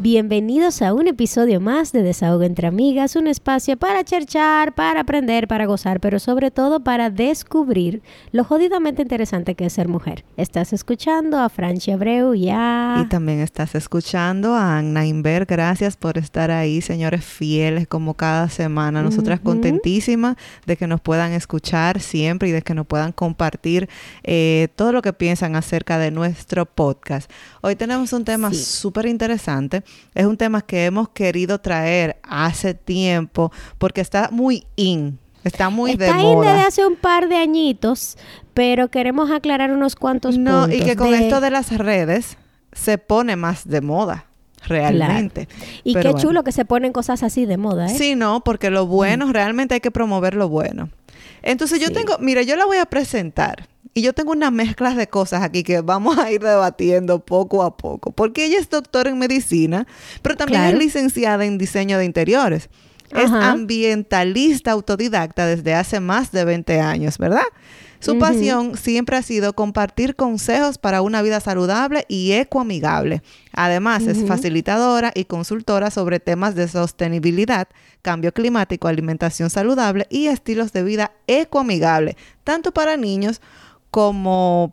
Bienvenidos a un episodio más de Desahogo entre Amigas, un espacio para cherchar, para aprender, para gozar, pero sobre todo para descubrir lo jodidamente interesante que es ser mujer. Estás escuchando a Francia Abreu y a... Y también estás escuchando a Anna Inver. Gracias por estar ahí, señores fieles, como cada semana. Nosotras contentísimas de que nos puedan escuchar siempre y de que nos puedan compartir eh, todo lo que piensan acerca de nuestro podcast. Hoy tenemos un tema súper interesante es un tema que hemos querido traer hace tiempo porque está muy in. Está muy de moda. Está desde hace un par de añitos, pero queremos aclarar unos cuantos no, puntos. y que con esto de las redes se pone más de moda realmente. Y qué chulo que se ponen cosas así de moda, ¿eh? Sí, no, porque lo bueno, mm. realmente hay que promover lo bueno. Entonces yo tengo, mira, yo la voy a presentar. Y yo tengo unas mezclas de cosas aquí que vamos a ir debatiendo poco a poco. Porque ella es doctora en medicina, pero también es licenciada en diseño de interiores. Es ambientalista autodidacta desde hace más de 20 años, ¿verdad? Su pasión siempre ha sido compartir consejos para una vida saludable y ecoamigable. Además, es facilitadora y consultora sobre temas de sostenibilidad, cambio climático, alimentación saludable y estilos de vida ecoamigable, tanto para niños como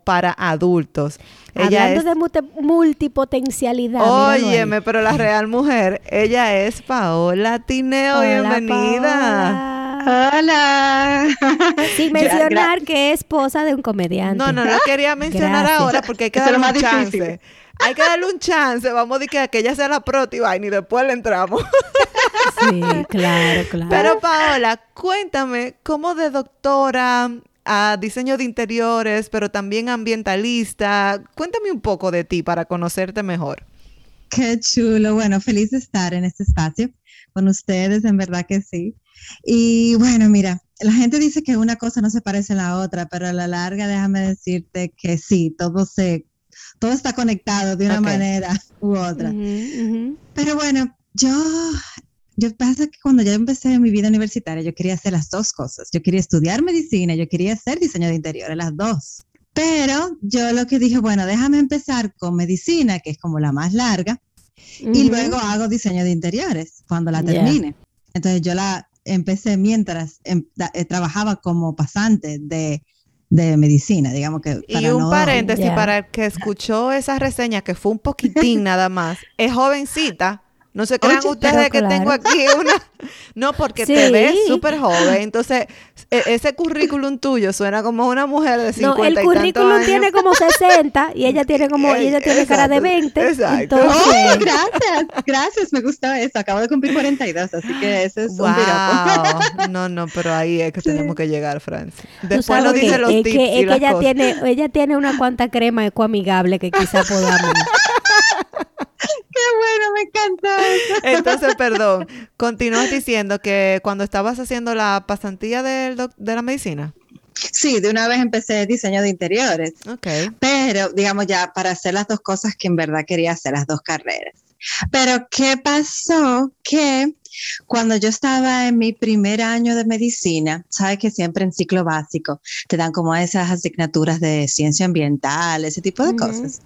para adultos. Hablando de multipotencialidad. Óyeme, pero la real mujer, ella es Paola Tineo. bienvenida. Hola. Sin mencionar que es esposa de un comediante. No, no, no quería mencionar ahora porque hay que darle un chance. Hay que darle un chance. Vamos a decir que, que ella sea la proti y después le entramos. sí, claro, claro. Pero Paola, cuéntame, ¿cómo de doctora a diseño de interiores, pero también ambientalista. Cuéntame un poco de ti para conocerte mejor. Qué chulo. Bueno, feliz de estar en este espacio con ustedes, en verdad que sí. Y bueno, mira, la gente dice que una cosa no se parece a la otra, pero a la larga déjame decirte que sí, todo se todo está conectado de una manera u otra. Pero bueno, yo yo pasa que cuando ya empecé mi vida universitaria, yo quería hacer las dos cosas. Yo quería estudiar medicina, yo quería hacer diseño de interiores, las dos. Pero yo lo que dije, bueno, déjame empezar con medicina, que es como la más larga, y luego hago diseño de interiores cuando la termine. Entonces yo la empecé mientras em, eh, trabajaba como pasante de, medicina, digamos que. y un paréntesis para el que escuchó esa reseña, que fue un poquitín nada más, es jovencita no se crean ustedes que tengo aquí una... No, porque te ves súper joven. Entonces, e, ese currículum tuyo suena como una mujer de 50 No, el currículum tiene como 60 y ella tiene como... ella tiene cara de 20. Exacto. Oh, gracias, gracias. Me gusta eso. Acabo de cumplir 42, así que ese es wow. un No, no, pero ahí es que tenemos que llegar, Francia. Después nos dice los tips que, es que ella tiene, ella tiene una cuanta crema ecoamigable que quizá podamos... Bueno, me encanta eso. Entonces, perdón, continúas diciendo que cuando estabas haciendo la pasantía de la medicina. Sí, de una vez empecé diseño de interiores. Ok. Pero, digamos, ya para hacer las dos cosas que en verdad quería hacer, las dos carreras. Pero, ¿qué pasó? Que cuando yo estaba en mi primer año de medicina, sabes que siempre en ciclo básico te dan como esas asignaturas de ciencia ambiental, ese tipo de cosas.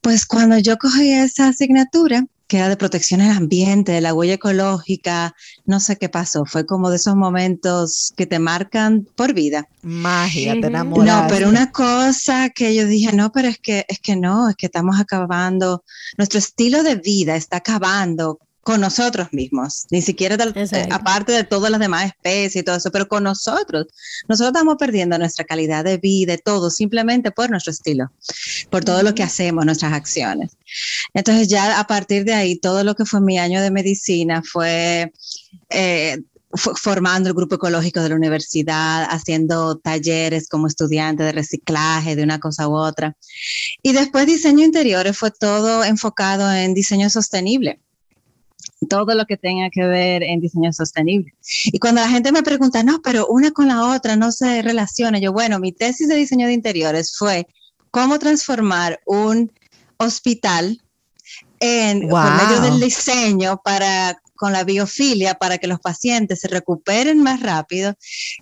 Pues cuando yo cogí esa asignatura, que era de protección al ambiente, de la huella ecológica, no sé qué pasó, fue como de esos momentos que te marcan por vida. Magia, te enamoraste. No, pero una cosa que yo dije, no, pero es que, es que no, es que estamos acabando, nuestro estilo de vida está acabando con nosotros mismos, ni siquiera eh, aparte de todas las demás especies y todo eso, pero con nosotros. Nosotros estamos perdiendo nuestra calidad de vida todo simplemente por nuestro estilo, por todo lo que hacemos, nuestras acciones. Entonces ya a partir de ahí, todo lo que fue mi año de medicina fue... Eh, formando el grupo ecológico de la universidad, haciendo talleres como estudiante de reciclaje, de una cosa u otra. Y después diseño interiores fue todo enfocado en diseño sostenible todo lo que tenga que ver en diseño sostenible. Y cuando la gente me pregunta, no, pero una con la otra no se relaciona, yo, bueno, mi tesis de diseño de interiores fue cómo transformar un hospital en, por medio del diseño para con la biofilia para que los pacientes se recuperen más rápido,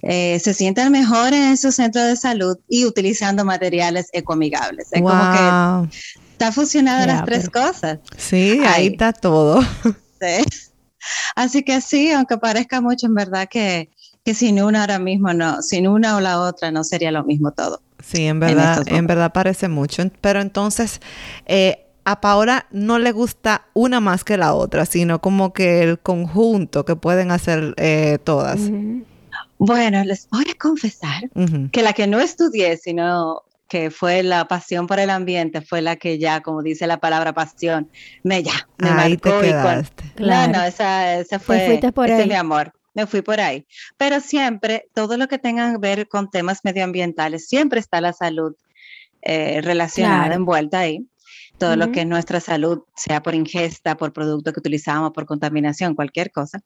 eh, se sientan mejor en su centro de salud y utilizando materiales ecoamigables. Es como que está funcionando las tres cosas. Sí, ahí, está todo. Así que sí, aunque parezca mucho, en verdad que, que sin una ahora mismo no, sin una o la otra no sería lo mismo todo. Sí, en verdad, en, verdad parece mucho. Pero entonces, eh, a Paola no le gusta una más que la otra, sino como que el conjunto que pueden hacer eh, todas. Bueno, les voy a confesar que la que no estudié, sino que fue la pasión por el ambiente, fue la que ya, como dice la palabra pasión, me ya, me Ahí marcó. Te quedaste. claro. No, no, esa, esa fue por ese mi amor me fui por ahí. Pero siempre, todo lo que tenga que ver con temas medioambientales, siempre está la salud eh, relacionada, envuelta ahí todo lo que es nuestra salud, sea por ingesta, por producto que utilizamos, por contaminación, cualquier cosa.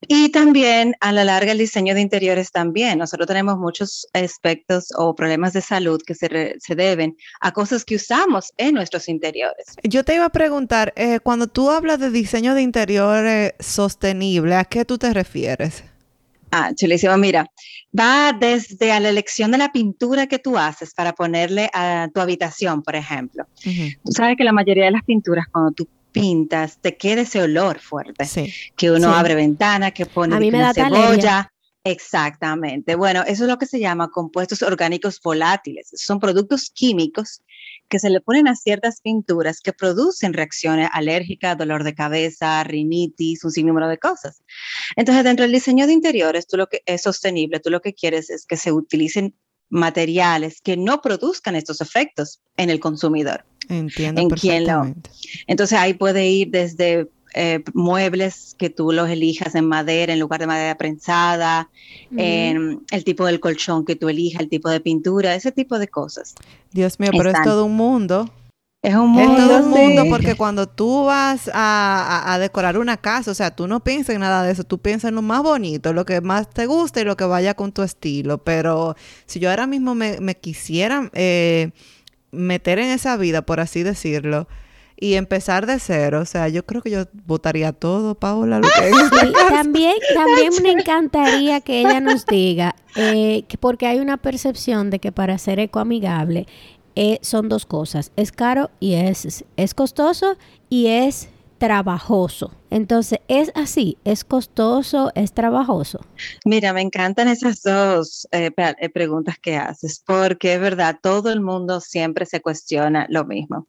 Y también a la larga el diseño de interiores también. Nosotros tenemos muchos aspectos o problemas de salud que se, se deben a cosas que usamos en nuestros interiores. Yo te iba a preguntar, eh, cuando tú hablas de diseño de interiores sostenible, ¿a qué tú te refieres? Ah, chulísimo. Mira, va desde a la elección de la pintura que tú haces para ponerle a tu habitación, por ejemplo. Tú sabes que la mayoría de las pinturas, cuando tú pintas, te queda ese olor fuerte. Que uno abre ventana, que pone a cebolla. Exactamente. Bueno, eso es lo que se llama compuestos orgánicos volátiles. Son productos químicos que se le ponen a ciertas pinturas que producen reacciones alérgicas, dolor de cabeza, rinitis, un sinnúmero de cosas. Entonces, dentro del diseño de interiores, tú lo que es sostenible, tú lo que quieres es que se utilicen materiales que no produzcan estos efectos en el consumidor. Entiendo. En perfectamente. Entonces ahí puede ir desde eh, muebles que tú los elijas en madera en lugar de madera prensada, en el tipo del colchón que tú elijas, el tipo de pintura, ese tipo de cosas. Dios mío, pero es todo un mundo. Es un mundo. Es todo un mundo porque cuando tú vas a, decorar una casa, o sea, tú no piensas en nada de eso, tú piensas en lo más bonito, lo que más te gusta y lo que vaya con tu estilo. Pero si yo ahora mismo me, quisiera eh, meter en esa vida, por así decirlo, y empezar de cero. O sea, yo creo que yo votaría todo, Paola. también, también me encantaría que ella nos diga, eh, porque hay una percepción de que para ser ecoamigable eh, son dos cosas, es caro y es, es costoso y es trabajoso. Entonces, ¿es así? ¿Es costoso? ¿Es trabajoso? Mira, me encantan esas dos eh, eh, preguntas que haces, porque es verdad, todo el mundo siempre se cuestiona lo mismo.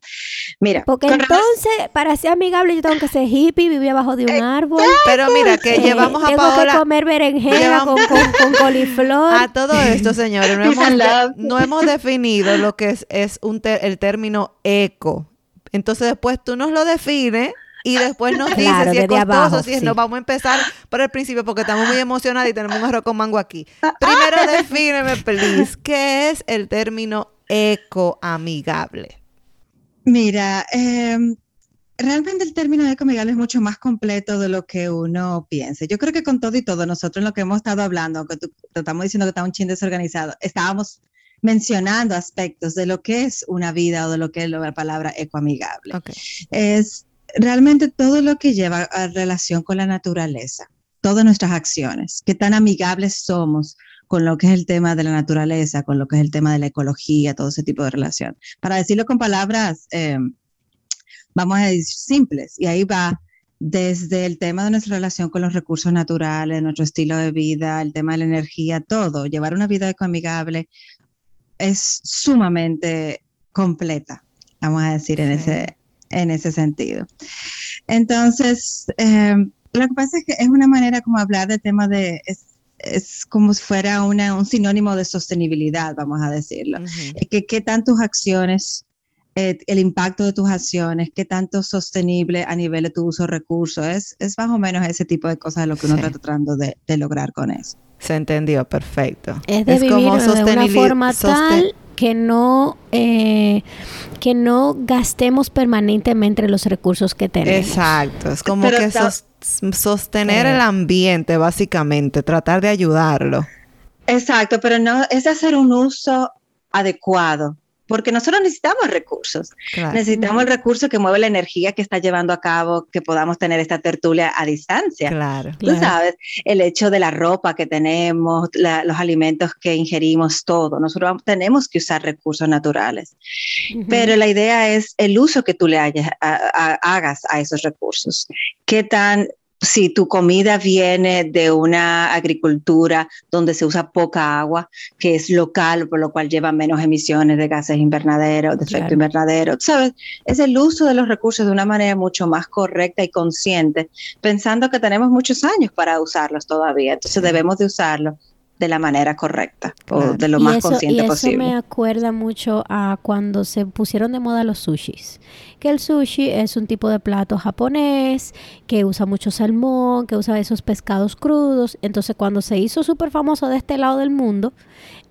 Mira, porque entonces, para ser amigable, yo tengo que ser hippie, vivir abajo de un árbol. Pero mira, que llevamos a tengo que comer berenjena con, con, coliflor. A todo esto, señores, no hemos, no hemos definido lo que es, es un el término eco. Entonces, después tú nos lo defines y después nos dice si es costoso, si nos vamos a empezar por el principio porque estamos muy emocionados y tenemos un arroz con mango aquí. Primero defíneme, please, ¿qué es el término ecoamigable? Mira, em, realmente el término ecoamigable es mucho más completo de lo que uno piensa. Yo creo que con todo y todo, nosotros en lo que hemos estado hablando, aunque te estamos diciendo que está un chin desorganizado, estábamos mencionando aspectos de lo que es una vida o de lo que es la palabra ecoamigable. Es realmente todo lo que lleva a relación con la naturaleza, todas nuestras acciones, qué tan amigables somos con lo que es el tema de la naturaleza, con lo que es el tema de la ecología, todo ese tipo de relación. Para decirlo con palabras, eh, vamos a decir simples, y ahí va desde el tema de nuestra relación con los recursos naturales, nuestro estilo de vida, el tema de la energía, todo. Llevar una vida ecoamigable es sumamente completa, vamos a decir, en ese, en ese sentido. Entonces, eh, lo que pasa es que es una manera como hablar de tema de, es, como si fuera una, un sinónimo de sostenibilidad, vamos a decirlo. Es que qué tantas acciones, eh, el impacto de tus acciones, qué tanto sostenible a nivel de tu uso de recursos, es, es más o menos ese tipo de cosas lo que uno está tratando de, lograr con eso. Se entendió, perfecto. Es de vivir como de una forma tal que no, eh, que no gastemos permanentemente los recursos que tenemos. Exacto, es como que sostener el ambiente, básicamente, tratar de ayudarlo. Exacto, pero no es hacer un uso adecuado porque nosotros necesitamos recursos. Necesitamos el recurso que mueve la energía que está llevando a cabo que podamos tener esta tertulia a distancia. Claro. Tú sabes, el hecho de la ropa que tenemos, los alimentos que ingerimos, todo. Nosotros tenemos que usar recursos naturales. Pero la idea es el uso que tú le hagas a esos recursos. ¿Qué tan si tu comida viene de una agricultura donde se usa poca agua, que es local, por lo cual lleva menos emisiones de gases invernaderos, de efecto invernadero, ¿sabes? Es el uso de los recursos de una manera mucho más correcta y consciente, pensando que tenemos muchos años para usarlos todavía, entonces debemos de usarlos de la manera correcta o de lo más consciente posible. Eso me acuerda mucho a cuando se pusieron de moda los sushis que el sushi es un tipo de plato japonés que usa mucho salmón, que usa esos pescados crudos. Entonces, cuando se hizo súper famoso de este lado del mundo,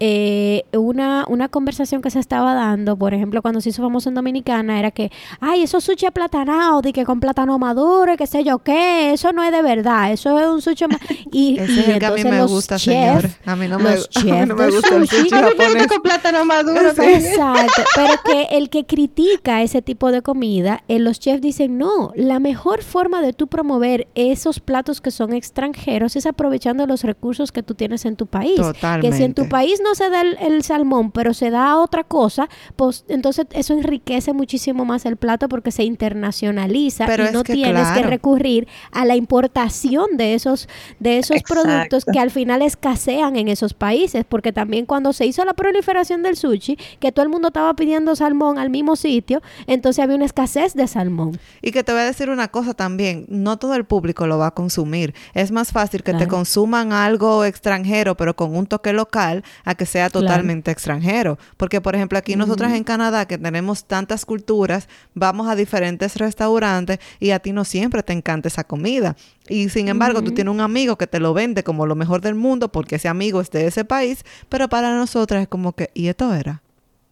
eh, una, una conversación que se estaba dando, por ejemplo, cuando se hizo famoso en Dominicana, era que, ay, eso sushi aplatanado, de que con plátano maduro, qué sé yo qué, eso no es de verdad, eso es un sushi. Y, Ese es el que a mí me gusta, señor. A mí no me, a no me gusta el sushi japonés. con plátano maduro. Exacto, pero que el que critica ese tipo de comida eh, los chefs dicen, no, la mejor forma de tú promover esos platos que son extranjeros es aprovechando los recursos que tú tienes en tu país. Que si en tu país no se da el, salmón, pero se da otra cosa, pues entonces eso enriquece muchísimo más el plato porque se internacionaliza y no tienes que recurrir a la importación de esos, de esos productos que al final escasean en esos países. Porque también cuando se hizo la proliferación del sushi, que todo el mundo estaba pidiendo salmón al mismo sitio, entonces había una escasez de salmón. Y que te voy a decir una cosa también, no todo el público lo va a consumir. Es más fácil que te consuman algo extranjero, pero con un toque local, a que sea totalmente extranjero. Porque, por ejemplo, aquí nosotras en Canadá, que tenemos tantas culturas, vamos a diferentes restaurantes y a ti no siempre te encanta esa comida. Y sin embargo, tú tienes un amigo que te lo vende como lo mejor del mundo porque ese amigo es de ese país, pero para nosotras es como que, ¿y esto era?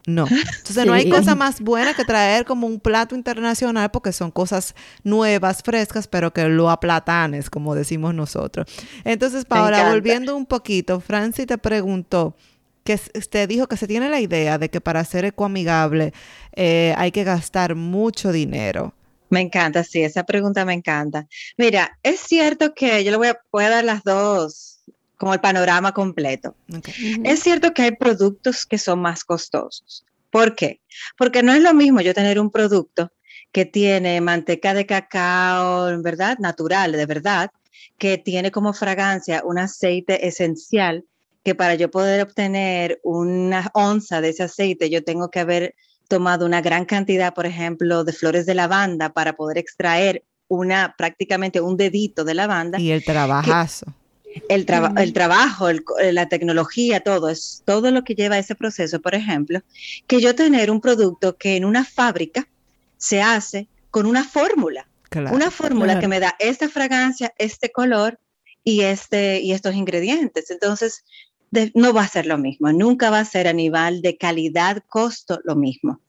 No. Entonces no hay cosa más buena que traer como un plato internacional porque son cosas nuevas, frescas, pero que lo aplatanes, como decimos nosotros. Entonces, Paola, volviendo un poquito, Franci te preguntó que te dijo que se tiene la idea de que para ser ecoamigable eh, hay que gastar mucho dinero. Me encanta, sí, esa pregunta me encanta. Mira, es cierto que yo le voy a, voy a dar las dos como el panorama completo. Es cierto que hay productos que son más costosos. ¿Por qué? Porque no es lo mismo yo tener un producto que tiene manteca de cacao, ¿verdad? Natural, de verdad, que tiene como fragancia un aceite esencial, que para yo poder obtener una onza de ese aceite, yo tengo que haber tomado una gran cantidad, por ejemplo, de flores de lavanda para poder extraer una prácticamente un dedito de lavanda. Y el trabajazo el, el trabajo, la tecnología, todo, es todo lo que lleva a ese proceso, por ejemplo, que yo tener un producto que en una fábrica se hace con una fórmula, una fórmula que me da esta fragancia, este color y, este, y estos ingredientes. Entonces, no va a ser lo mismo, nunca va a ser a nivel de calidad, costo, lo mismo.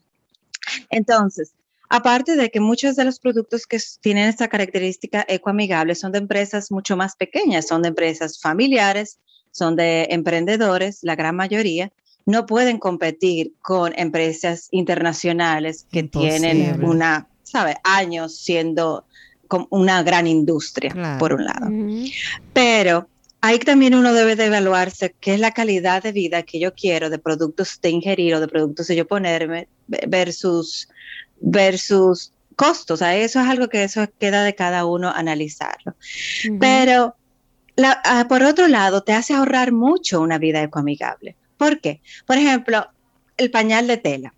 Entonces, Aparte de que muchos de los productos que tienen esta característica ecoamigable son de empresas mucho más pequeñas, son de empresas familiares, son de emprendedores, la gran mayoría, no pueden competir con empresas internacionales que tienen una, ¿sabe? Años siendo una gran industria, por un lado. Pero ahí también uno debe de evaluarse qué es la calidad de vida que yo quiero de productos de ingerir o de productos de yo ponerme versus versus costos. O sea, eso es algo que eso queda de cada uno analizarlo. Pero ah, por otro lado, te hace ahorrar mucho una vida ecoamigable. ¿Por qué? Por ejemplo, el pañal de tela.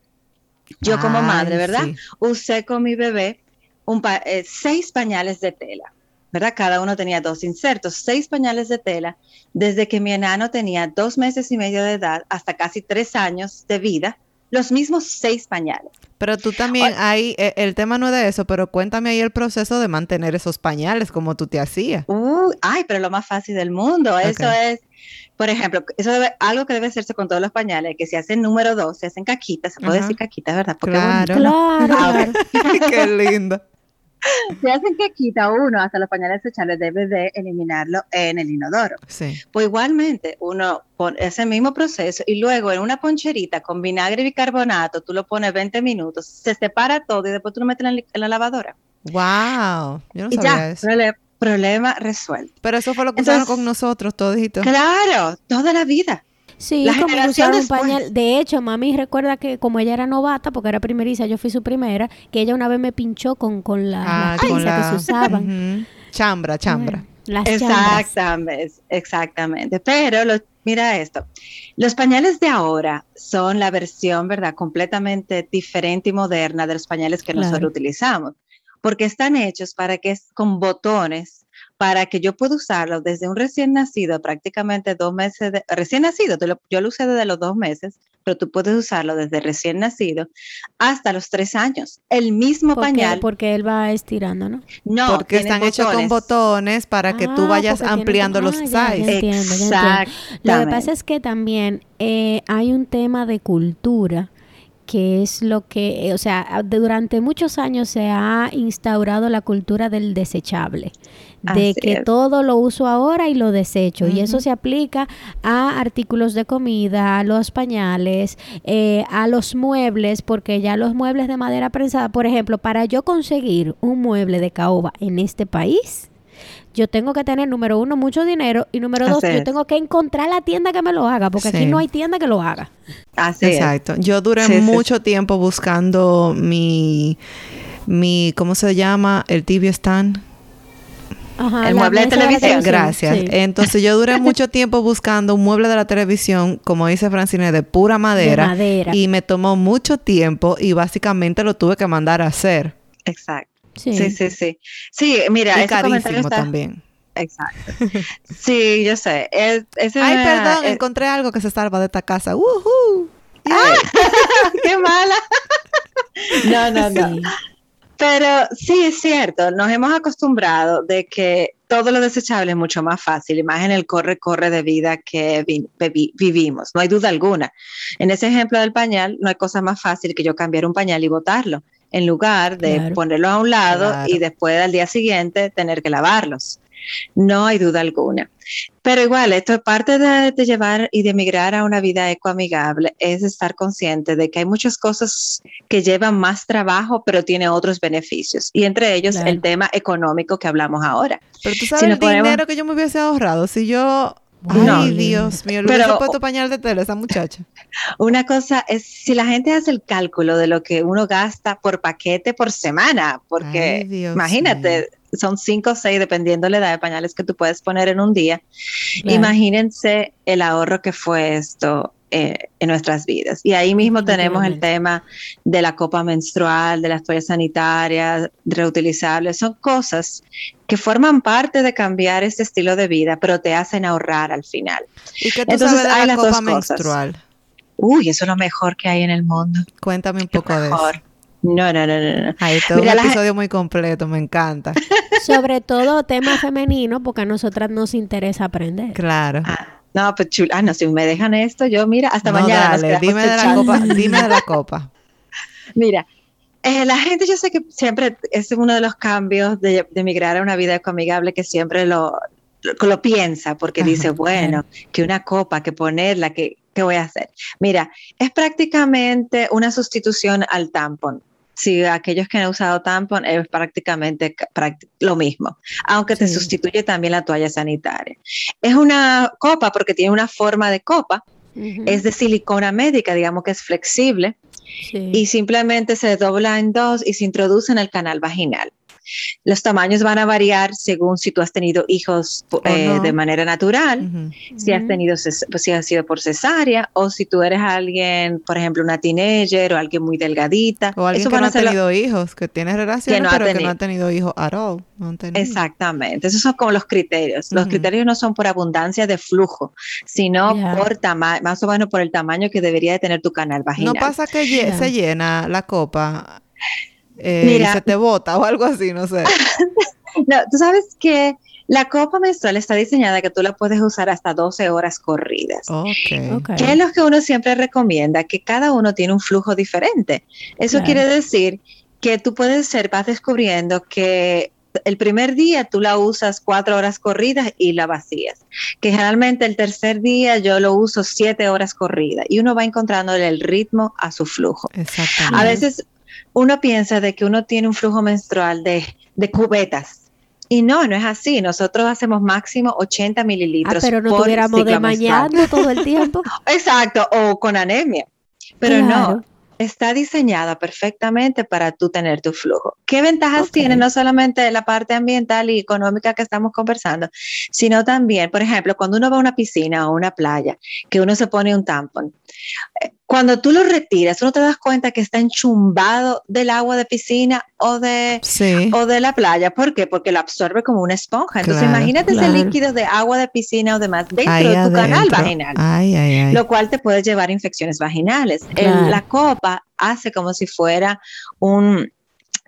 Yo como madre, ¿verdad? Usé con mi bebé un eh, seis pañales de tela, ¿verdad? Cada uno tenía dos insertos, seis pañales de tela, desde que mi enano tenía dos meses y medio de edad hasta casi tres años de vida, los mismos seis pañales. Pero tú también, ahí, eh, el tema no es de eso, pero cuéntame ahí el proceso de mantener esos pañales como tú te hacías. Uh, ay, pero lo más fácil del mundo, eso es, por ejemplo, eso debe, algo que debe hacerse con todos los pañales, que se hacen número dos, se hacen caquitas, se puede decir caquitas, ¿verdad? claro, claro. Ah, Qué lindo. Se hacen que quita uno hasta los pañales desechables debe de eliminarlo en el inodoro. Sí. Pues igualmente uno pone ese mismo proceso y luego en una poncherita con vinagre y bicarbonato tú lo pones 20 minutos, se separa todo y después tú lo metes en la, lavadora. Wow, yo no y sabía eso. problema resuelto. Pero eso fue lo que usaron con nosotros todito. Claro, toda la vida. Sí, como usar un pañal. De hecho, mami recuerda que como ella era novata, porque era primeriza, yo fui su primera, que ella una vez me pinchó con, con la, ah, que se usaban. Chambra, chambra. exactamente, exactamente. Pero mira esto, los pañales de ahora son la versión, ¿verdad?, completamente diferente y moderna de los pañales que nosotros utilizamos, porque están hechos para que es con botones para que yo pueda usarlo desde un recién nacido, prácticamente dos meses, de, recién nacido, yo lo usé desde los dos meses, pero tú puedes usarlo desde recién nacido hasta los tres años. El mismo pañal. Porque él va estirando, ¿no? No, porque están hechos con botones para que tú ah, vayas ampliando los ah, sizes. Lo que pasa es que también eh, hay un tema de cultura que es lo que, eh, o sea, durante muchos años se ha instaurado la cultura del desechable, de que todo lo uso ahora y lo desecho, y eso se aplica a artículos de comida, a los pañales, eh, a los muebles, porque ya los muebles de madera prensada, por ejemplo, para yo conseguir un mueble de caoba en este país, yo tengo que tener, número uno, mucho dinero y número dos, yo tengo que encontrar la tienda que me lo haga, porque aquí no hay tienda que lo haga. Así Exacto. Yo duré mucho tiempo buscando mi, mi, ¿cómo se llama? El tibio stand. Ajá, el mueble de televisión. Gracias. Entonces yo duré mucho tiempo buscando un mueble de la televisión, como dice Francine, de pura madera, de madera. Y me tomó mucho tiempo y básicamente lo tuve que mandar a hacer. Exacto. Sí, sí, sí. Sí, mira, y carísimo también. Exacto. Sí, yo sé. Ay, perdón, encontré algo que se salva de esta casa. ¡Woohoo! ¡Ah! ¡Qué mala! no, no, no. Pero sí es cierto, nos hemos acostumbrado de que todo lo desechable es mucho más fácil, y más en el corre-corre de vida que vivimos, no hay duda alguna. En ese ejemplo del pañal, no hay cosa más fácil que yo cambiar un pañal y botarlo en lugar de ponerlo a un lado y después al día siguiente tener que lavarlos. No hay duda alguna. Pero igual, esto es parte de, llevar y de migrar a una vida ecoamigable, es estar consciente de que hay muchas cosas que llevan más trabajo, pero tiene otros beneficios. Y entre ellos el tema económico que hablamos ahora. Pero tú sabes el dinero que yo me hubiese ahorrado si yo Ay, Dios mío, le he puesto pañal de tela esa muchacha. Una cosa es, si la gente hace el cálculo de lo que uno gasta por paquete por semana, porque imagínate, son cinco o seis, dependiendo de la edad de pañales que tú puedes poner en un día. Imagínense el ahorro que fue esto eh, en nuestras vidas. Y ahí mismo tenemos el tema de la copa menstrual, de las toallas sanitarias, reutilizables. Son cosas que forman parte de cambiar este estilo de vida, pero te hacen ahorrar al final. ¿Y qué tú Entonces, sabes de la copa menstrual? Uy, eso es lo mejor que hay en el mundo. Cuéntame un poco de eso. No, no, no, no. Ahí todo un episodio muy completo, me encanta. Sobre todo tema femenino, porque a nosotras nos interesa aprender. Claro. Ah, no, pues chula, ah, no, si me dejan esto, yo mira, hasta mañana. Dale, dime de la copa, dime de la copa. Mira, eh, la gente yo sé que siempre es uno de los cambios de, de migrar a una vida ecoamigable que siempre lo, lo, piensa porque dice, bueno, que una copa, que ponerla, que, ¿qué voy a hacer? Mira, es prácticamente una sustitución al tampón si aquellos que han usado tampon es prácticamente lo mismo, aunque te sustituye también la toalla sanitaria. Es una copa porque tiene una forma de copa, es de silicona médica, digamos que es flexible, y simplemente se dobla en dos y se introduce en el canal vaginal. Los tamaños van a variar según si tú has tenido hijos eh, de manera natural, si has tenido, pues, si has sido por cesárea, o si tú eres alguien, por ejemplo, una teenager o alguien muy delgadita. O alguien que no ha tenido hijos, que tiene relaciones, pero que no ha tenido hijos at all. Exactamente, esos son como los criterios. Los criterios no son por abundancia de flujo, sino por tamaño, más o menos por el tamaño que debería de tener tu canal vaginal. No pasa que se llena la copa eh, se te bota o algo así, no sé. no, tú sabes que la copa menstrual está diseñada que tú la puedes usar hasta 12 horas corridas. Okay. ¿Qué es lo que uno siempre recomienda? Que cada uno tiene un flujo diferente. Eso quiere decir que tú puedes ser, vas descubriendo que el primer día tú la usas cuatro horas corridas y la vacías. Que generalmente el tercer día yo lo uso siete horas corridas y uno va encontrando el ritmo a su flujo. Exactamente. A veces uno piensa de que uno tiene un flujo menstrual de, de cubetas y no, no es así. Nosotros hacemos máximo 80 mililitros. Ah, pero no tuviéramos de mañana todo el tiempo. Exacto, o con anemia. Pero no, está diseñada perfectamente para tú tener tu flujo. ¿Qué ventajas tiene no solamente la parte ambiental y económica que estamos conversando, sino también, por ejemplo, cuando uno va a una piscina o una playa, que uno se pone un tampón, cuando tú lo retiras, uno te das cuenta que está enchumbado del agua de piscina o de, o de la playa. ¿Por qué? Porque lo absorbe como una esponja. Entonces, imagínate ese líquido de agua de piscina o demás dentro de tu canal vaginal, lo cual te puede llevar infecciones vaginales. la copa hace como si fuera un,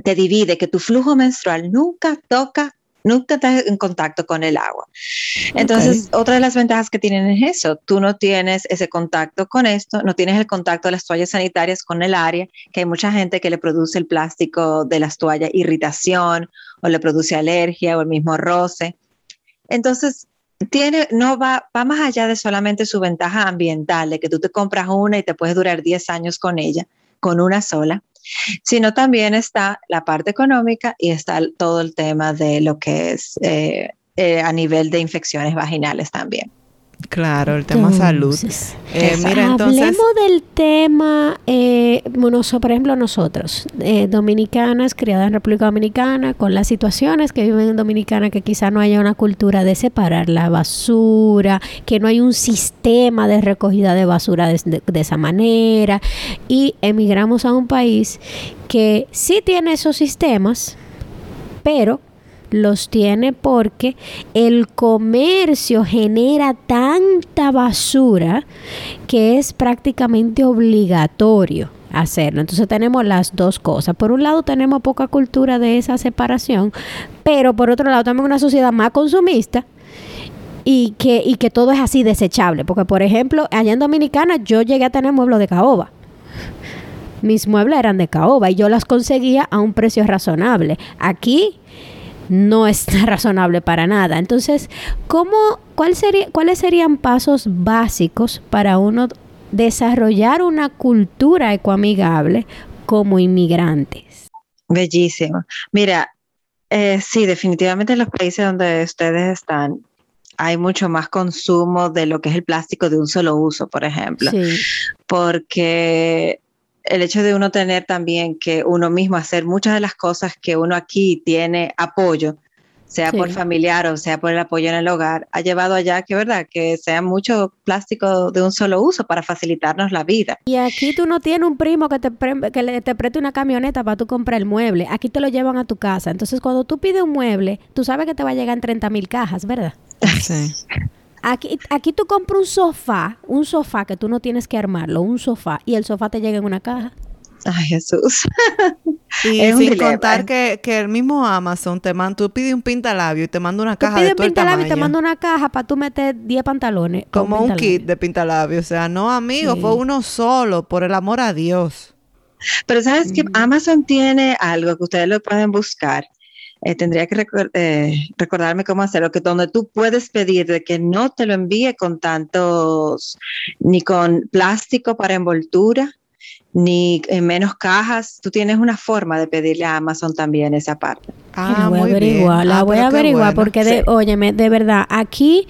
te divide que tu flujo menstrual nunca toca nunca estás en contacto con el agua. Entonces, otra de las ventajas que tienen es eso, tú no tienes ese contacto con esto, no tienes el contacto de las toallas sanitarias con el área, que hay mucha gente que le produce el plástico de las toallas irritación o le produce alergia o el mismo roce. Entonces, tiene, no va, va más allá de solamente su ventaja ambiental, de que tú te compras una y te puedes durar 10 años con ella, con una sola sino también está la parte económica y está todo el tema de lo que es eh, eh, a nivel de infecciones vaginales también. Claro, el tema salud. Eh, mira, entonces, Hablemos del tema, eh, por ejemplo, nosotros, eh, dominicanas, criadas en República Dominicana, con las situaciones que viven en Dominicana, que quizá no haya una cultura de separar la basura, que no hay un sistema de recogida de basura de esa manera, y emigramos a un país que sí tiene esos sistemas, pero los tiene porque el comercio genera tanta basura que es prácticamente obligatorio hacerlo. Entonces tenemos las dos cosas. Por un lado tenemos poca cultura de esa separación, pero por otro lado tenemos una sociedad más consumista y que, y que todo es así desechable. Porque, por ejemplo, allá en Dominicana yo llegué a tener muebles de caoba. Mis muebles eran de caoba y yo las conseguía a un precio razonable. Aquí no es razonable para nada. Entonces, ¿cómo, cuál sería, ¿cuáles serían pasos básicos para uno desarrollar una cultura ecoamigable como inmigrantes? Bellísimo. Mira, eh, sí, definitivamente en los países donde ustedes están hay mucho más consumo de lo que es el plástico de un solo uso, por ejemplo. Sí. Porque el hecho de uno tener también que uno mismo hacer muchas de las cosas que uno aquí tiene apoyo, sea por familiar o sea por el apoyo en el hogar, ha llevado allá que, ¿verdad? Que sea mucho plástico de un solo uso para facilitarnos la vida. Y aquí tú no tienes un primo que te, que le, te preste una camioneta para tú comprar el mueble. Aquí te lo llevan a tu casa. Entonces, cuando tú pides un mueble, tú sabes que te va a llegar en 30 mil cajas, ¿verdad? Sí. Aquí, aquí tú compras un sofá, un sofá que tú no tienes que armarlo, un sofá, y el sofá te llega en una caja. Ay, Jesús. y sin contar que, el mismo Amazon te manda, tú pides un pintalabio y te manda una caja de todo un pintalabio y te manda una caja para tú meter 10 pantalones. Como un, kit de pintalabio. O sea, no, amigo, fue uno solo, por el amor a Dios. Pero sabes que Amazon tiene algo que ustedes lo pueden buscar, eh, tendría que eh, recordarme cómo hacerlo, que donde tú puedes pedir de que no te lo envíe con tantos, ni con plástico para envoltura, ni en menos cajas. Tú tienes una forma de pedirle a Amazon también esa parte. Ah, la voy a averiguar, la voy a averiguar porque, de, óyeme, de verdad, aquí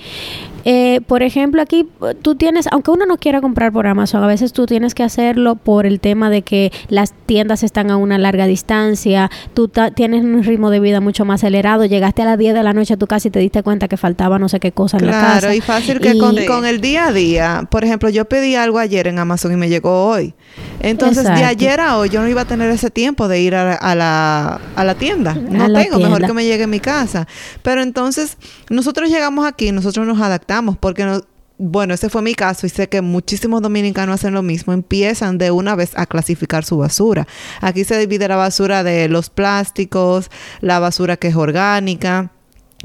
eh, por ejemplo, aquí tú tienes, aunque uno no quiera comprar por Amazon, a veces tú tienes que hacerlo por el tema de que las tiendas están a una larga distancia, tú tienes un ritmo de vida mucho más acelerado, llegaste a las 10 de la noche a tu casa y te diste cuenta que faltaba no sé qué cosa en la casa. Claro, y fácil que con, el día a día, por ejemplo, yo pedí algo ayer en Amazon y me llegó hoy. Entonces, de ayer a hoy yo no iba a tener ese tiempo de ir a, la, a la tienda. No tengo, mejor que me llegue a mi casa. Pero entonces, nosotros llegamos aquí, nosotros nos adaptamos porque bueno, ese fue mi caso y sé que muchísimos dominicanos hacen lo mismo, empiezan de una vez a clasificar su basura. Aquí se divide la basura de los plásticos, la basura que es orgánica,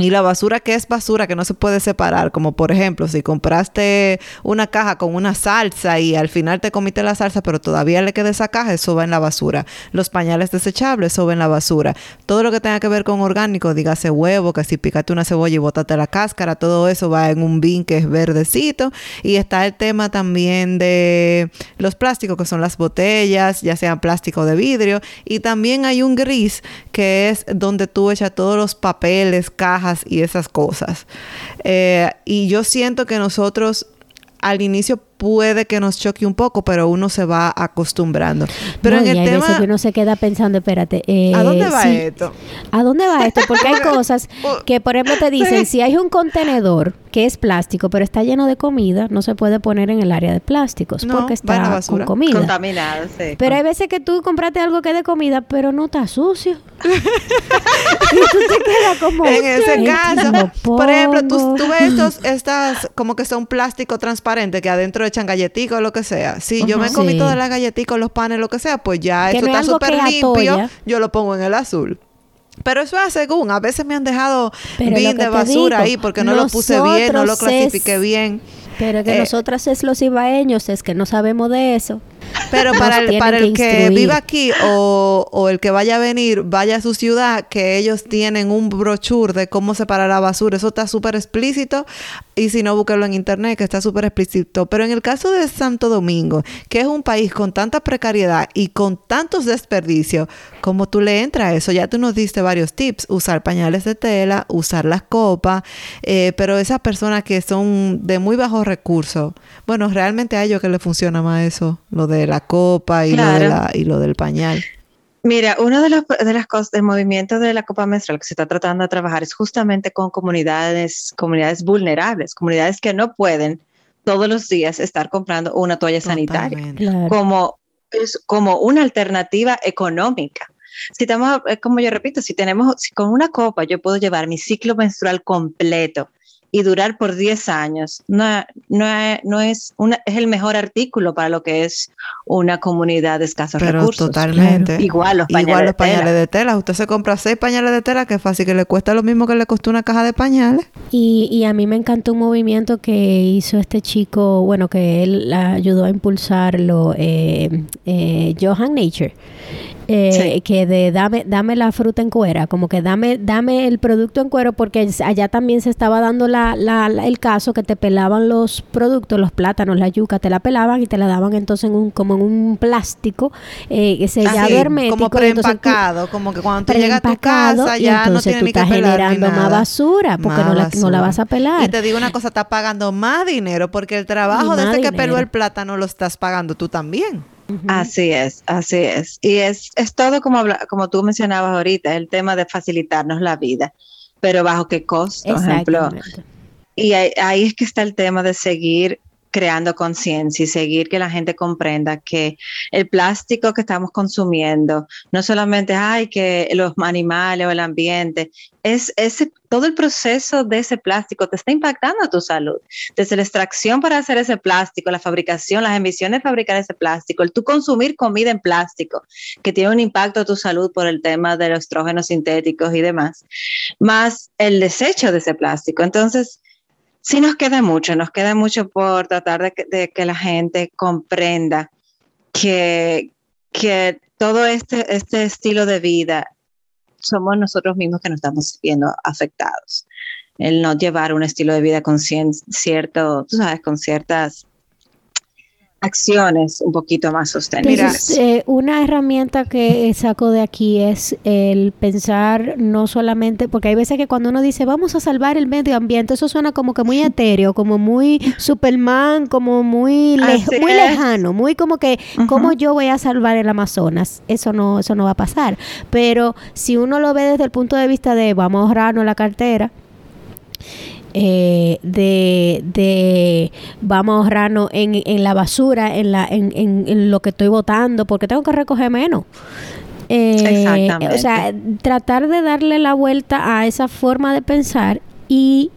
Y la basura que es basura que no se puede separar, como por ejemplo, si compraste una caja con una salsa y al final te comiste la salsa, pero todavía le queda esa caja, eso va en la basura. Los pañales desechables, eso va en la basura. Todo lo que tenga que ver con orgánico, dígase huevo, que si picaste una cebolla y botaste la cáscara, todo eso va en un bin que es verdecito. Y está el tema también de los plásticos, que son las botellas, ya sean plástico de vidrio. Y también hay un gris, que es donde tú echas todos los papeles, cajas, y esas cosas. Eh, y yo siento que nosotros al inicio puede que nos choque un poco, pero uno se va acostumbrando. Pero en el hay tema... veces que uno se queda pensando, espérate. Eh, ¿A dónde va esto? ¿A dónde va esto? Porque hay cosas que, por ejemplo, te dicen, si hay un contenedor que es plástico, pero está lleno de comida, no se puede poner en el área de plásticos porque está con comida. Contaminado, sí. Pero hay veces que tú compraste algo que es de comida, pero no está sucio. y tú te quedas como... En ese caso, por ejemplo, tú, tú ves estos, estas como que son plástico transparente que adentro echan galletitas o lo que sea. Si yo me comí todas las galletitas, los panes, lo que sea, pues ya eso está súper limpio. Yo lo pongo en el azul. Pero eso es según. A veces me han dejado bien de basura ahí porque no lo puse bien, no lo clasifiqué bien. Pero que eh, nosotras es los ibaeños, es que no sabemos de eso. Pero para el, para el que, viva aquí o, o, el que vaya a venir, vaya a su ciudad, que ellos tienen un brochure de cómo separar la basura. Eso está súper explícito. Y si no, búsquelo en internet, que está súper explícito. Pero en el caso de Santo Domingo, que es un país con tanta precariedad y con tantos desperdicios, como tú le entras a eso? Ya tú nos diste varios tips. Usar pañales de tela, usar las copas. Eh, pero esas personas que son de muy bajos recursos, bueno, realmente a ellos que les funciona más eso, lo de la copa y, lo, de la, y lo del pañal. Mira, una de, de las cosas del movimiento de la Copa Menstrual que se está tratando de trabajar es justamente con comunidades, comunidades vulnerables, comunidades que no pueden todos los días estar comprando una toalla sanitaria como, es, como una alternativa económica. Si tenemos, como yo repito, si tenemos, si con una copa yo puedo llevar mi ciclo menstrual completo y durar por 10 años. No, no, no es, una, es el mejor artículo para lo que es una comunidad de escasos Pero recursos. Totalmente. Igual los pañales, Igual los pañales de, tela. Usted se compra seis pañales de tela, que es fácil, que le cuesta lo mismo que le costó una caja de pañales. Y, y a mí me encantó un movimiento que hizo este chico, bueno, que él ayudó a impulsarlo, eh, eh, Johan Nature eh, que de dame, dame la fruta en cuera, como que dame, dame el producto en cuero, porque allá también se estaba dando la, la, el caso que te pelaban los productos, los plátanos, la yuca, te la pelaban y te la daban entonces en un, como en un plástico eh, sellado ah, hermético. Como preempacado, como que cuando tú llegas a tu casa ya no tienes ni que estás generando más basura, porque no, la, no, la, vas a pelar. Y te digo una cosa, estás pagando más dinero, porque el trabajo de ese que peló el plátano lo estás pagando tú también. Así es, así es. Y es, es todo como, como tú mencionabas ahorita, el tema de facilitarnos la vida, pero bajo qué costo, por ejemplo. Y ahí, ahí, es que está el tema de seguir creando conciencia y seguir que la gente comprenda que el plástico que estamos consumiendo no solamente hay que los animales o el ambiente, es ese todo el proceso de ese plástico te está impactando a tu salud. Desde la extracción para hacer ese plástico, la fabricación, las emisiones de fabricar ese plástico, el tú consumir comida en plástico, que tiene un impacto a tu salud por el tema de los estrógenos sintéticos y demás, más el desecho de ese plástico. Entonces, sí nos queda mucho, nos queda mucho por tratar de que, la gente comprenda que, que todo este, este estilo de vida somos nosotros mismos que nos estamos viendo afectados. El no llevar un estilo de vida con cierto, tú sabes, con ciertas acciones un poquito más sostenibles. Eh, una herramienta que saco de aquí es el pensar no solamente, porque hay veces que cuando uno dice vamos a salvar el medio ambiente, eso suena como que muy etéreo, como muy Superman, como muy, muy lejano, muy como que cómo yo voy a salvar el Amazonas. Eso no, eso no va a pasar. Pero si uno lo ve desde el punto de vista de vamos a ahorrarnos la cartera, eh, de, de, vamos a ahorrarnos en, en la basura, en, la, en, en, lo que estoy votando, porque tengo que recoger menos. Eh, o sea, tratar de darle la vuelta a esa forma de pensar y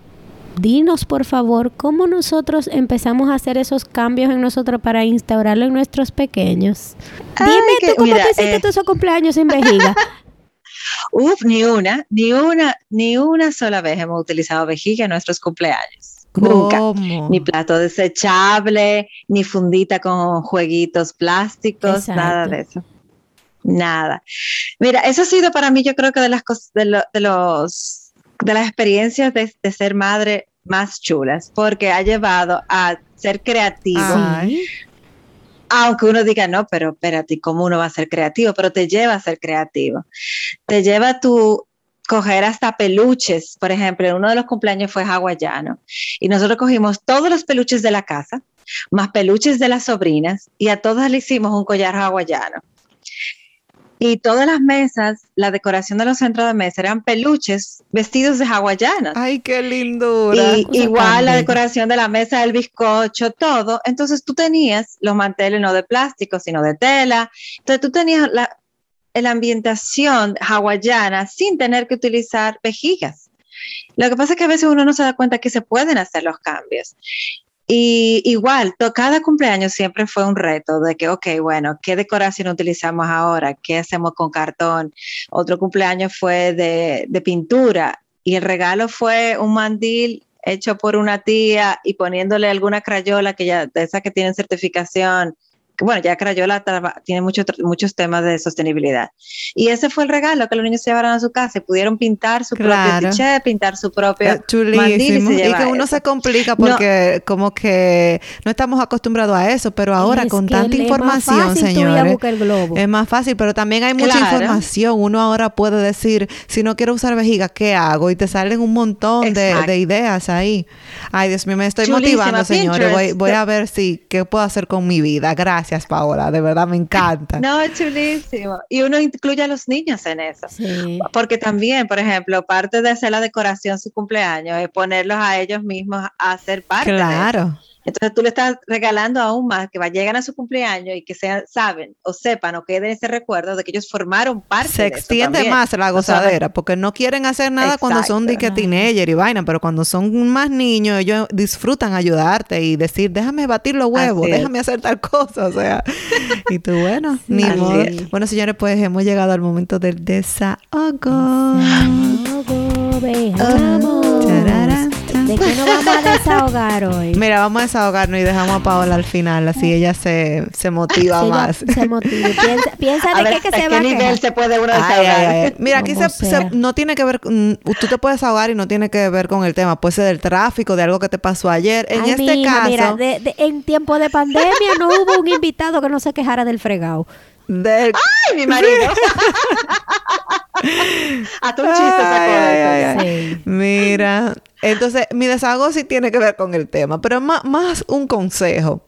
dinos por favor cómo nosotros empezamos a hacer esos cambios en nosotros para instaurarlo en nuestros pequeños. Dime tú cómo te hiciste eh, esos cumpleaños sin vejiga. Uf, ni una, ni una, ni una sola vez hemos utilizado vejiga en nuestros cumpleaños. Nunca. Ni plato desechable, ni fundita con jueguitos plásticos, nada de eso. Nada. Mira, eso ha sido para mí, yo creo que de las cosas, de, los, de las experiencias de, ser madre más chulas, porque ha llevado a ser creativo. Aunque uno diga, no, pero espérate, ¿cómo uno va a ser creativo? Pero te lleva a ser creativo. Te lleva a tu coger hasta peluches. Por ejemplo, uno de los cumpleaños fue hawaiano. Y nosotros cogimos todos los peluches de la casa, más peluches de las sobrinas, y a todas le hicimos un collar hawaiano. Y todas las mesas, la decoración de los centros de mesa eran peluches vestidos de hawaianas. Ay, qué lindura. Y igual la decoración de la mesa, el bizcocho, todo. Entonces tú tenías los manteles no de plástico, sino de tela. Entonces tú tenías la, la ambientación hawaiana sin tener que utilizar vejigas. Lo que pasa es que a veces uno no se da cuenta que se pueden hacer los cambios. Y igual, cada cumpleaños siempre fue un reto de que, ok, bueno, ¿qué decoración utilizamos ahora? ¿Qué hacemos con cartón? Otro cumpleaños fue de, de pintura y el regalo fue un mandil hecho por una tía y poniéndole alguna crayola que ya, de esas que tienen certificación bueno, ya Crayola tiene muchos muchos temas de sostenibilidad. Y ese fue el regalo que los niños se llevaron a su casa y pudieron pintar su propio cliché, pintar su propio mandil y, que uno se complica porque como que no estamos acostumbrados a eso, pero ahora con tanta información, señores, es más fácil, pero también hay mucha información. Uno ahora puede decir, si no quiero usar vejiga, ¿qué hago? Y te salen un montón de, ideas ahí. Ay, Dios mío, me estoy motivando, señores. Voy, voy a ver si qué puedo hacer con mi vida. Gracias. Gracias, Paola. De verdad me encanta. No, chulísimo. Y uno incluye a los niños en eso. Porque también, por ejemplo, parte de hacer la decoración su cumpleaños es ponerlos a ellos mismos a ser parte. Claro. Entonces tú le estás regalando aún más que va, llegan a su cumpleaños y que sean, saben o sepan o queden ese recuerdo de que ellos formaron parte. Se extiende más la gozadera porque no quieren hacer nada cuando son de que teenager y vaina, pero cuando son más niños ellos disfrutan ayudarte y decir, déjame batir los huevos, déjame hacer tal cosa, o sea. y tú, bueno, ni modo. Bueno, señores, pues hemos llegado al momento del desahogo. Desahogo, ¿De qué nos vamos a desahogar hoy? Mira, vamos a desahogarnos y dejamos a Paola al final, así ella se, se motiva más. se motiva. Piensa, piensa de qué que se va a qué nivel se puede uno desahogar? Mira, aquí se, no tiene que ver, tú te puedes desahogar y no tiene que ver con el tema, puede ser del tráfico, de algo que te pasó ayer. En este caso... Mira, en tiempo de pandemia no hubo un invitado que no se quejara del fregado. ¡Ay, mi marido! a tu chiste Mira, entonces mi desahogo sí tiene que ver con el tema, pero más, más un consejo.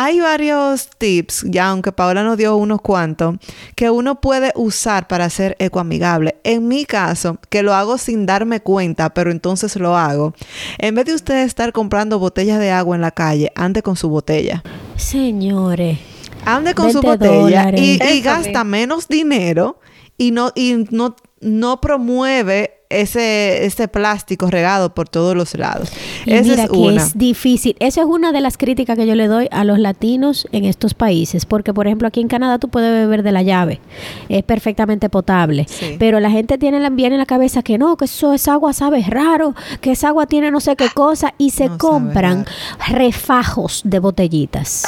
Hay varios tips, ya aunque Paola nos dio unos cuantos, que uno puede usar para ser ecoamigable. En mi caso, que lo hago sin darme cuenta, pero entonces lo hago. En vez de usted estar comprando botellas de agua en la calle, ande con su botella. Señores. Ande con su botella y, gasta menos dinero y no, y no, no promueve ese, ese plástico regado por todos los lados. Y mira que es difícil. Esa es una de las críticas que yo le doy a los latinos en estos países, porque por ejemplo aquí en Canadá tú puedes beber de la llave, es perfectamente potable, pero la gente tiene bien en la cabeza que no, que eso es agua sabe raro, que esa agua tiene no sé qué cosa y se compran refajos de botellitas.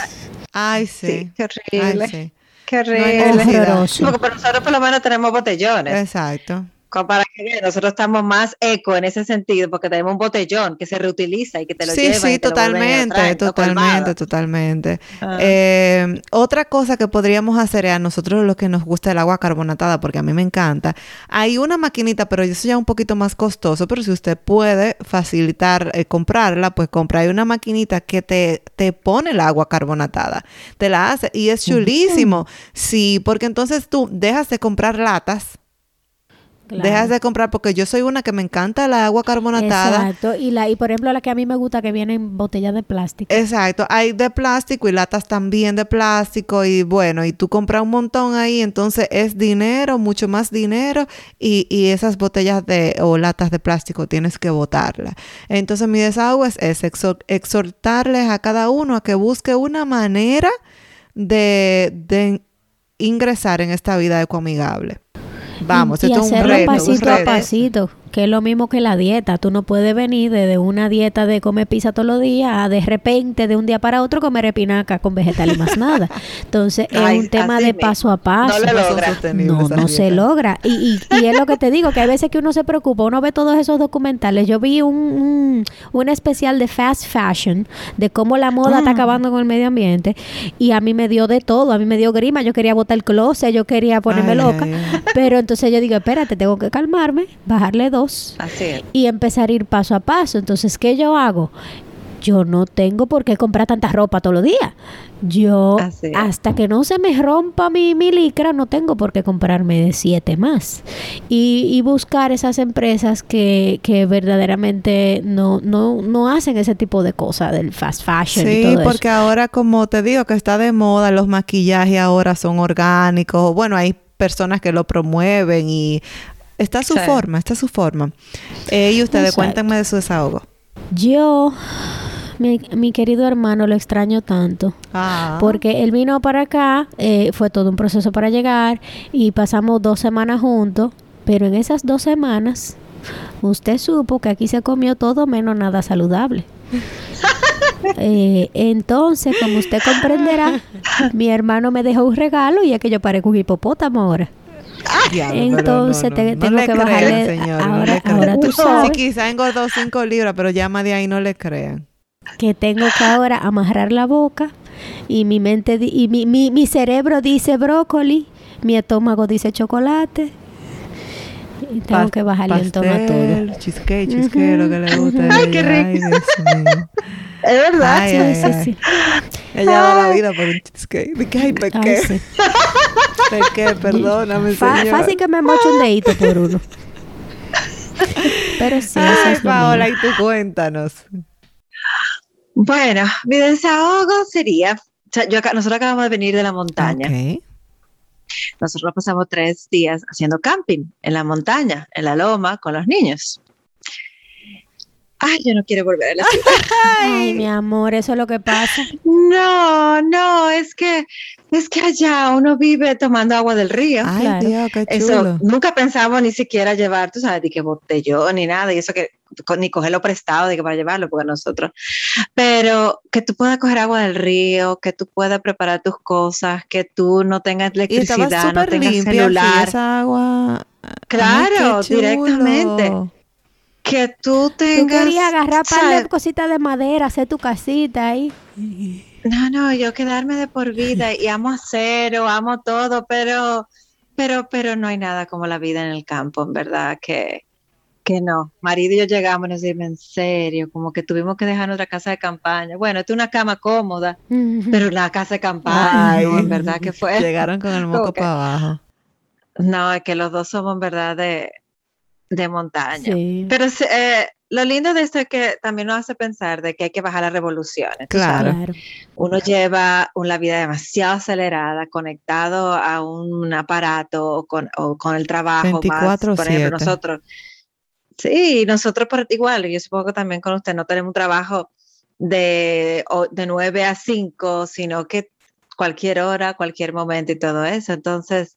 Ay, sí. qué horrible. Qué horrible. Porque nosotros por lo menos tenemos botellones. Exacto para que nosotros estamos más eco en ese sentido porque tenemos un botellón que se reutiliza y que te lo sí, lleva Sí, totalmente, totalmente, totalmente. Ah. Eh, otra cosa que podríamos hacer es a nosotros los que nos gusta el agua carbonatada, porque a mí me encanta. Hay una maquinita, pero eso ya es un poquito más costoso, pero si usted puede facilitar eh, comprarla, pues compra. Hay una maquinita que te, te pone el agua carbonatada, te la hace y es chulísimo. Sí, porque entonces tú dejas de comprar latas Dejas de comprar porque yo soy una que me encanta la agua carbonatada. Exacto. Y la y por ejemplo la que a mí me gusta que viene en botellas de plástico. Exacto. Hay de plástico y latas también de plástico y bueno, y tú compras un montón ahí, entonces es dinero, mucho más dinero y, y esas botellas de o latas de plástico tienes que botarlas. Entonces mi desahogo es, es exhortarles a cada uno a que busque una manera de, de ingresar en esta vida ecoamigable. Vamos, y, esto es un reto. pasito a pasito que es lo mismo que la dieta. Tú no puedes venir desde una dieta de comer pizza todos los días a de repente, de un día para otro, comer espinaca con vegetal y más nada. Entonces, es un tema de paso a paso. No, no, se logra. Y, y, es lo que te digo, que hay veces que uno se preocupa, uno ve todos esos documentales. Yo vi un, un, especial de fast fashion, de cómo la moda está ah. acabando con el medio ambiente, y a mí me dio de todo. A mí me dio grima, yo quería botar el closet, yo quería ponerme loca. Pero entonces yo digo, espérate, tengo que calmarme, bajarle dos y empezar a ir paso a paso. Entonces, ¿qué yo hago? Yo no tengo por qué comprar tanta ropa todos los días. Yo, hasta que no se me rompa mi, mi, licra, no tengo por qué comprarme de siete más. Y, buscar esas empresas que, que verdaderamente no, no, no hacen ese tipo de cosas del fast fashion. Sí, porque ahora, como te digo, que está de moda, los maquillajes ahora son orgánicos. Bueno, hay personas que lo promueven y Está su forma, está su forma. Eh, y ustedes, cuéntenme de su desahogo. Yo, mi, querido hermano, lo extraño tanto. Ah. Porque él vino para acá, eh, fue todo un proceso para llegar y pasamos dos semanas juntos, pero en esas dos semanas usted supo que aquí se comió todo menos nada saludable. Eh, entonces, como usted comprenderá, mi hermano me dejó un regalo y es que yo parezco un hipopótamo ahora. Entonces tengo que bajarle. ahora, ahora tú sabes. Sí, quizá engordó 5 libras, pero llama de ahí no le crean. Que tengo que ahora amarrar la boca y mi mente y mi, mi, mi cerebro dice brócoli, mi estómago dice chocolate. Y tengo que bajarle el tono a todo. Cheesecake, cheesecake, lo que le gusta. Ay, qué rico. es verdad, sí, sí, sí. Ella da la vida por un cheesecake. ¿De qué hay pequé? qué? Perdóname, señor. Fácil que me mocho un dedito por uno. Pero sí, Ay, Paola, y tú cuéntanos. Bueno, mi desahogo sería, o sea, yo acá, nosotros acabamos de venir de la montaña. Okay. Nosotros pasamos tres días haciendo camping en la montaña, en la loma, con los niños. Ay, yo no quiero volver a la ciudad. Ay, mi amor, eso es lo que pasa. No, no, es que es que allá uno vive tomando agua del río. Ay, Dios, qué chulo. Eso nunca pensamos ni siquiera llevar, tú sabes, ni que botellón ni nada, y eso que ni cogerlo prestado de que para llevarlo porque nosotros. Pero que tú puedas coger agua del río, que tú puedas preparar tus cosas, que tú no tengas electricidad, no tengas celular. Esa agua. Claro, directamente que tú tengas... Tú querías agarrar par de cositas de madera, hacer tu casita ahí. No, no, yo quedarme de por vida y amo acero, amo todo, pero, pero, pero no hay nada como la vida en el campo, en verdad, que, que no. Marido y yo llegamos y nos dijimos, en serio, como que tuvimos que dejar nuestra casa de campaña. Bueno, es una cama cómoda, pero una casa de campaña, en verdad que fue. Llegaron con el moco para abajo. No, es que los dos somos en verdad de, de montaña. Pero eh, lo lindo de esto es que también nos hace pensar de que hay que bajar las revoluciones. Claro. Uno lleva una vida demasiado acelerada, conectado a un aparato o con, el trabajo 24, más, por ejemplo, nosotros. Sí, nosotros por igual, yo supongo que también con usted no tenemos un trabajo de, de 9 a 5, sino que cualquier hora, cualquier momento y todo eso. Entonces,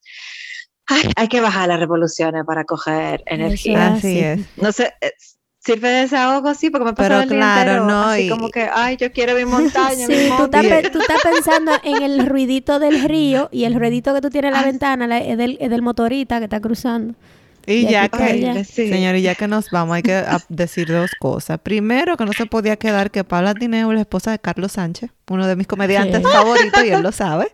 hay que bajar las revoluciones para coger energía. Así es. No sé, eh, sirve de desahogo, sí, porque me pasa el día claro, no, así como que, ay, yo quiero mi montaña, sí, tú, estás, tú estás, pensando en el ruidito del río y el ruidito que tú tienes en la ventana es del, es del motorista que está cruzando. Y, ya que, señor, y ya que nos vamos, hay que decir dos cosas. Primero, que no se podía quedar que Paula Tineo es la esposa de Carlos Sánchez, uno de mis comediantes favoritos, y él lo sabe.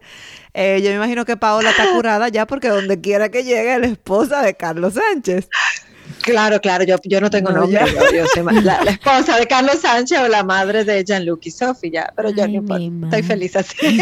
Eh, yo me imagino que Paola está curada ya porque donde quiera que llegue es la esposa de Carlos Sánchez. Claro, claro, yo, yo no tengo nombre, yo, soy la, esposa de Carlos Sánchez o la madre de Jean-Luc y Sophie, ya, pero yo no estoy feliz así.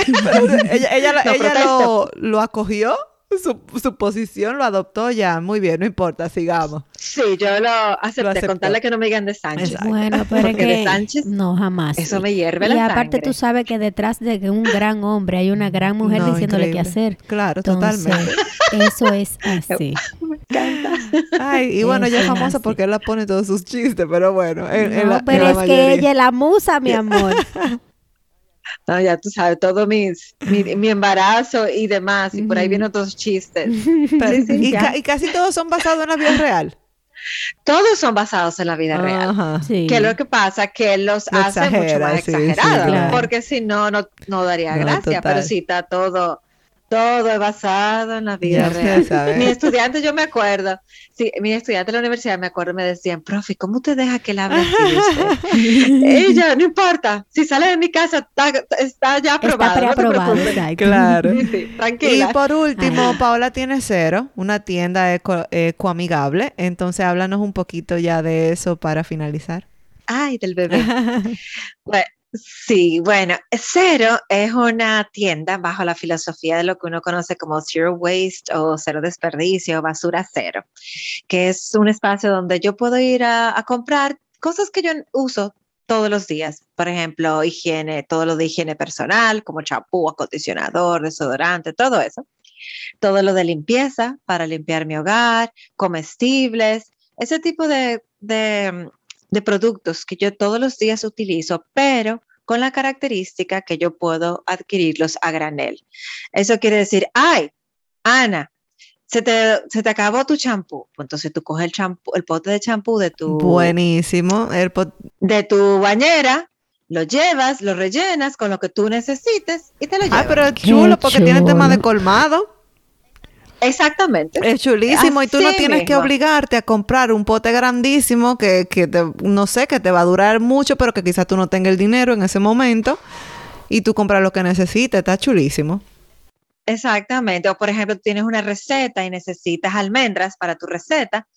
ella ella, ella lo, lo acogió su, su, posición lo adoptó ya. Muy bien, no importa, sigamos. Sí, yo lo acepté. Contarle que no me digan de Sánchez. Bueno, pero que de Sánchez, no, jamás. Eso me hierve y la Y aparte tú sabes que detrás de un gran hombre hay una gran mujer diciéndole qué hacer. Claro, totalmente. Eso es así. me encanta. Ay, y bueno, ella es famosa porque él la pone todos sus chistes, pero bueno. no, pero es que ella es la musa, mi amor. no, ya tú sabes, todo mis, mi, embarazo y demás, y por ahí vienen otros chistes. y, casi todos son basados en la vida real. Todos son basados en la vida real. Que es lo que pasa que los hace mucho más exagerados, porque si no, no, no daría gracia, pero sí está todo todo es basado en la vida real. Mi estudiante, yo me acuerdo, sí, mi estudiante de la universidad, me acuerdo, me decían, profe, ¿cómo te deja que la hable Ella, no importa, si sale de mi casa, está, ya aprobado. Está claro. Y por último, Paola tiene cero, una tienda eco, ecoamigable. Entonces, háblanos un poquito ya de eso para finalizar. Ay, del bebé. bueno, Sí, bueno, Cero es una tienda bajo la filosofía de lo que uno conoce como Zero Waste o Cero Desperdicio, basura cero, que es un espacio donde yo puedo ir a, comprar cosas que yo uso todos los días. Por ejemplo, higiene, todo lo de higiene personal, como champú, acondicionador, desodorante, todo eso. Todo lo de limpieza para limpiar mi hogar, comestibles, ese tipo de, de, de productos que yo todos los días utilizo, pero con la característica que yo puedo adquirirlos a granel. Eso quiere decir, ay, Ana, se te, se te acabó tu champú. Pues entonces tú coges el champú, el pote de champú de tu... Buenísimo. El de tu bañera, lo llevas, lo rellenas con lo que tú necesites y te lo llevas. Ah, pero es chulo porque tiene tema de colmado. Exactamente. Es chulísimo y tú no tienes que obligarte a comprar un pote grandísimo que, que te, no sé, que te va a durar mucho, pero que quizás tú no tengas el dinero en ese momento y tú compras lo que necesites. Está chulísimo. Exactamente. O por ejemplo, tienes una receta y necesitas almendras para tu receta,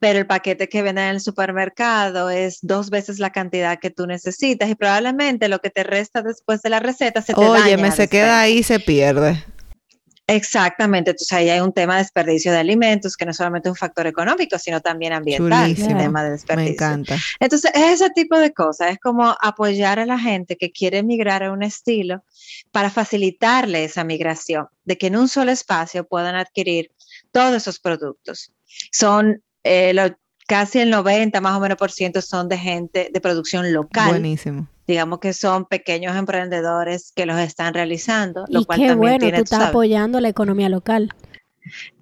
pero el paquete que venden en el supermercado es dos veces la cantidad que tú necesitas y probablemente lo que te resta después de la receta se te Oye, me se queda ahí y se pierde. Exactamente, entonces ahí hay un tema de desperdicio de alimentos que no solamente es un factor económico, sino también ambiental, el tema de desperdicio. Me encanta. Entonces, ese tipo de cosas, es como apoyar a la gente que quiere migrar a un estilo para facilitarle esa migración, de que en un solo espacio puedan adquirir todos esos productos. Son eh, casi el 90 más o menos por ciento son de gente de producción local. Buenísimo digamos que son pequeños emprendedores que los están realizando, lo y cual qué bueno, tú estás apoyando la economía local.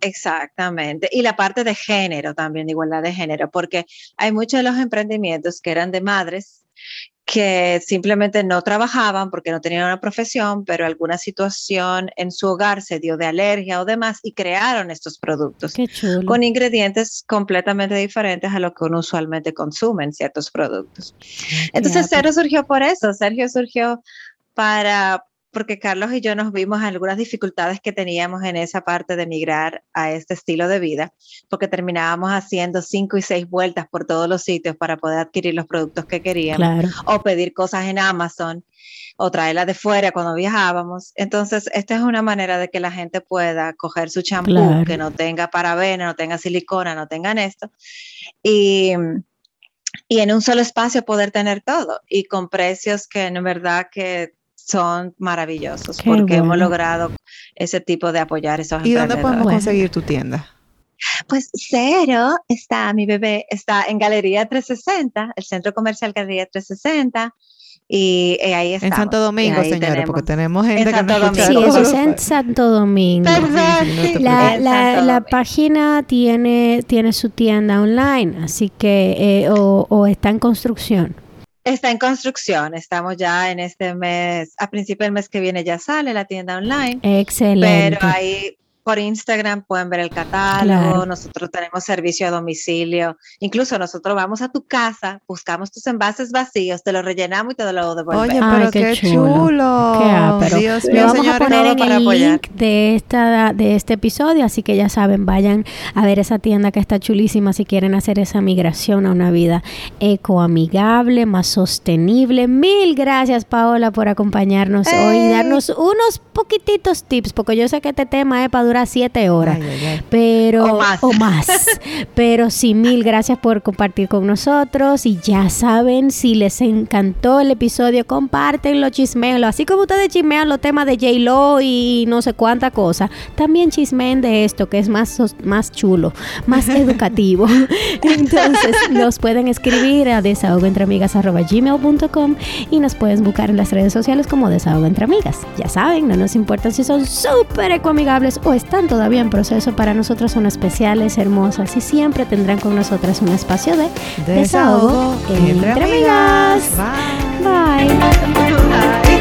Exactamente. Y la parte de género también, de igualdad de género, porque hay muchos de los emprendimientos que eran de madres que simplemente no trabajaban porque no tenían una profesión, pero alguna situación en su hogar se dio de alergia o demás y crearon estos productos con ingredientes completamente diferentes a lo que uno usualmente consume en ciertos productos. Entonces, Sergio surgió por eso. Sergio surgió para porque Carlos y yo nos vimos algunas dificultades que teníamos en esa parte de migrar a este estilo de vida, porque terminábamos haciendo cinco y seis vueltas por todos los sitios para poder adquirir los productos que queríamos o pedir cosas en Amazon o traerlas de fuera cuando viajábamos. Entonces, esta es una manera de que la gente pueda coger su champú que no tenga parabena, no tenga silicona, no tengan esto y y en un solo espacio poder tener todo y con precios que en verdad que son maravillosos porque hemos logrado ese tipo de apoyar esos ¿Y dónde podemos conseguir tu tienda? Pues cero está, mi bebé está en Galería 360, el centro comercial Galería 360. Y eh, ahí está. En Santo Domingo, señores, porque tenemos gente que no Sí, eso es en Santo Domingo. La, la, la, página tiene, tiene su tienda online, así que, eh, o, o está en construcción. Está en construcción, estamos ya en este mes, a principio del mes que viene ya sale la tienda online. Excelente. Pero ahí por Instagram pueden ver el catálogo, nosotros tenemos servicio a domicilio, incluso nosotros vamos a tu casa, buscamos tus envases vacíos, te los rellenamos y te lo devolvemos. Oye, pero qué, chulo. Qué Dios mío, vamos a poner en el link de esta de este episodio, así que ya saben, vayan a ver esa tienda que está chulísima si quieren hacer esa migración a una vida ecoamigable, más sostenible. Mil gracias Paola por acompañarnos hoy y darnos unos poquititos tips, porque yo sé que este tema es para durar durar siete horas. Pero, o más. pero sí, mil gracias por compartir con nosotros. Y ya saben, si les encantó el episodio, compártenlo, chismeenlo. Así como ustedes chismean los temas de J-Lo y no sé cuánta cosa, también chismeen de esto, que es más, más chulo, más educativo. Entonces, nos pueden escribir a desahogoentreamigas.gmail.com y nos pueden buscar en las redes sociales como Desahogo Entre Amigas. Ya saben, no nos importa si son súper ecoamigables o están todavía en proceso. Para nosotros son especiales, hermosas y siempre tendrán con nosotras un espacio de desahogo, entre, amigas. Bye. Bye.